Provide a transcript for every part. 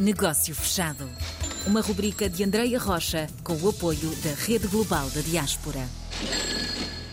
Negócio Fechado. Uma rubrica de Andreia Rocha com o apoio da Rede Global da Diaspora.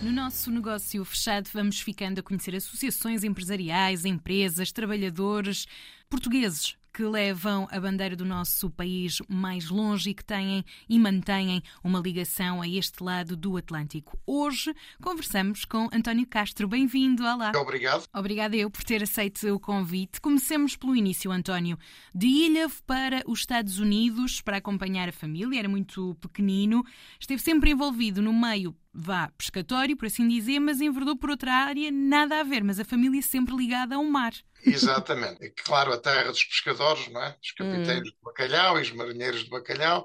No nosso negócio fechado, vamos ficando a conhecer associações empresariais, empresas, trabalhadores portugueses que levam a bandeira do nosso país mais longe e que têm e mantêm uma ligação a este lado do Atlântico. Hoje conversamos com António Castro. Bem-vindo, olá. Obrigado. Obrigada eu por ter aceito o convite. Comecemos pelo início, António. De Ilha para os Estados Unidos para acompanhar a família, era muito pequenino, esteve sempre envolvido no meio vá pescatório, por assim dizer, mas enverdou por outra área, nada a ver, mas a família sempre ligada ao mar. Exatamente. Claro, a terra dos pescadores, não é? Os capiteiros hum. de bacalhau e os marinheiros de bacalhau.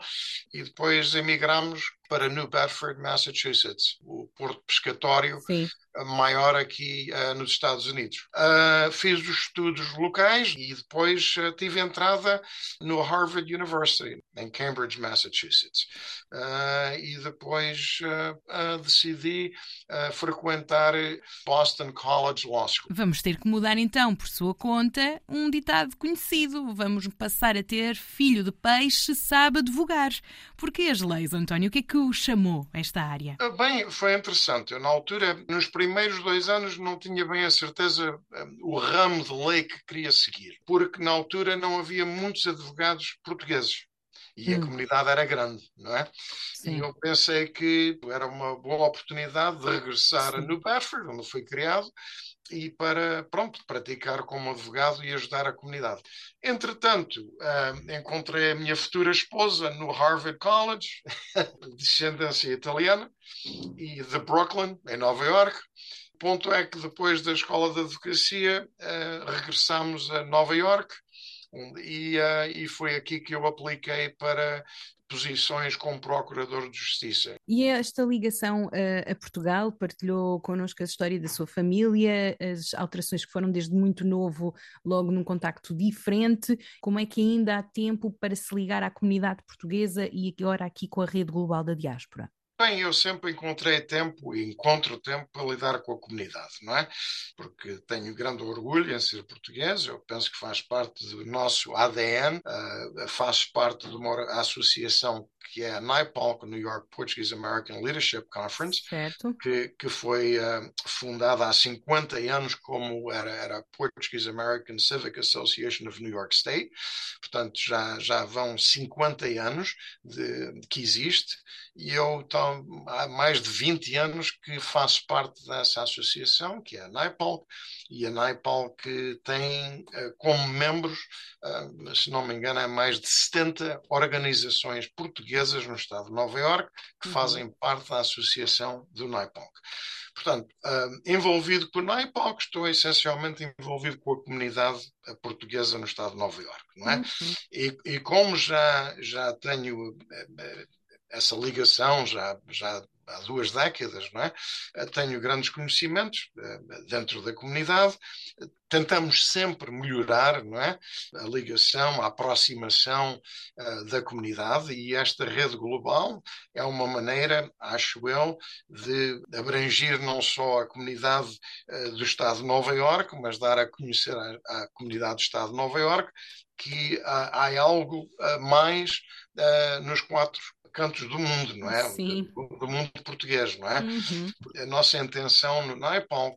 E depois emigramos para New Bedford, Massachusetts, o porto pescatório Sim. maior aqui uh, nos Estados Unidos. Uh, fiz os estudos locais e depois uh, tive entrada no Harvard University, em Cambridge, Massachusetts. e depois decidi frequentar Boston College Law School. Vamos ter que mudar então, por sua conta, um ditado conhecido. Vamos passar a ter filho de peixe sabe advogar. Porque as leis, António, o que é que o chamou esta área? Ah, bem, foi interessante. Eu, na altura, nos primeiros dois anos, não tinha bem a certeza um, o ramo de lei que queria seguir, porque na altura não havia muitos advogados portugueses e hum. a comunidade era grande, não é? Sim. E eu pensei que era uma boa oportunidade de regressar Sim. a New Bedford, onde foi criado, e para, pronto, praticar como advogado e ajudar a comunidade. Entretanto, uh, encontrei a minha futura esposa no Harvard College, de descendência italiana, e de Brooklyn, em Nova York. O ponto é que depois da escola de advocacia, uh, regressamos a Nova York, e, uh, e foi aqui que eu apliquei para posições como Procurador de Justiça. E esta ligação a, a, Portugal partilhou connosco a história da sua família, as alterações que foram desde muito novo, logo num contacto diferente. Como é que ainda há tempo para se ligar à comunidade portuguesa e agora aqui com a rede global da diáspora? Bem, eu sempre encontrei tempo e encontro tempo para lidar com a comunidade, não é? Porque tenho grande orgulho em ser português, eu penso que faz parte do nosso ADN, uh, faz parte de uma associação que é a NIPOL, New York Portuguese American Leadership Conference, que, que foi uh, fundada há 50 anos como era, era a Portuguese American Civic Association of New York State, portanto já, já vão 50 anos de, que existe, e eu então, há mais de 20 anos que faço parte dessa associação, que é a NIPOL, e a NIPOL que tem uh, como membros, uh, se não me engano, é mais de 70 organizações portuguesas portuguesas no estado de Nova Iorque que uhum. fazem parte da associação do NAIPOC. Portanto, uh, envolvido com o NAIPOC, estou essencialmente envolvido com a comunidade portuguesa no estado de Nova Iorque, não é? Uhum. E, e, como já, já tenho uh, essa ligação, já, já há duas décadas, não é? Eh, tenho grandes conhecimentos eh, dentro da comunidade. Tentamos sempre melhorar, não é? A ligação, a aproximação uh, da comunidade e esta rede global é uma maneira, acho eu, de abranger não só a comunidade do Estado de Nova Iorque, mas dar a conhecer à, comunidade do Estado de Nova Iorque que há, há algo mais nos quatro cantos do mundo, não é? Sim. Do, do mundo português, não é? Uhum. A nossa intenção no NAIPONC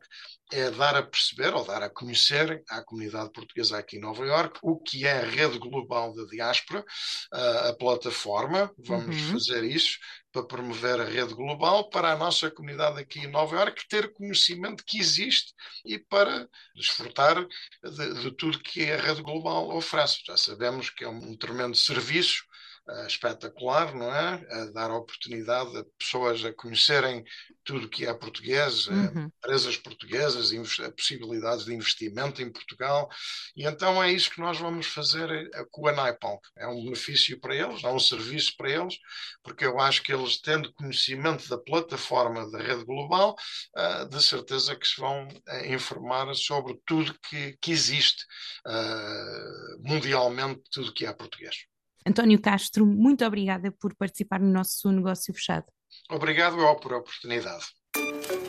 é dar a perceber ou dar a conhecer à comunidade portuguesa aqui em Nova Iorque o que é a rede global da diáspora, a, a plataforma, vamos uhum. fazer isso para promover a rede global para a nossa comunidade aqui em Nova Iorque ter conhecimento que existe e para desfrutar de, de tudo que a rede global oferece. Já sabemos que é um tremendo serviço uh, espetacular, não é? A dar oportunidade a pessoas a conhecerem tudo que é português, uhum. empresas portuguesas, possibilidades de investimento em Portugal. E então é isso que nós vamos fazer eh, com a NIPONC. É um benefício para eles, é um serviço para eles, porque eu acho que eles, tendo conhecimento da plataforma da rede global, uh, de certeza que se vão uh, informar sobre tudo que, que existe uh, mundialmente, tudo que é português. António Castro, muito obrigada por participar no nosso negócio fechado. Obrigado por a oportunidade.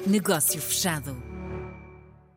Negócio fechado.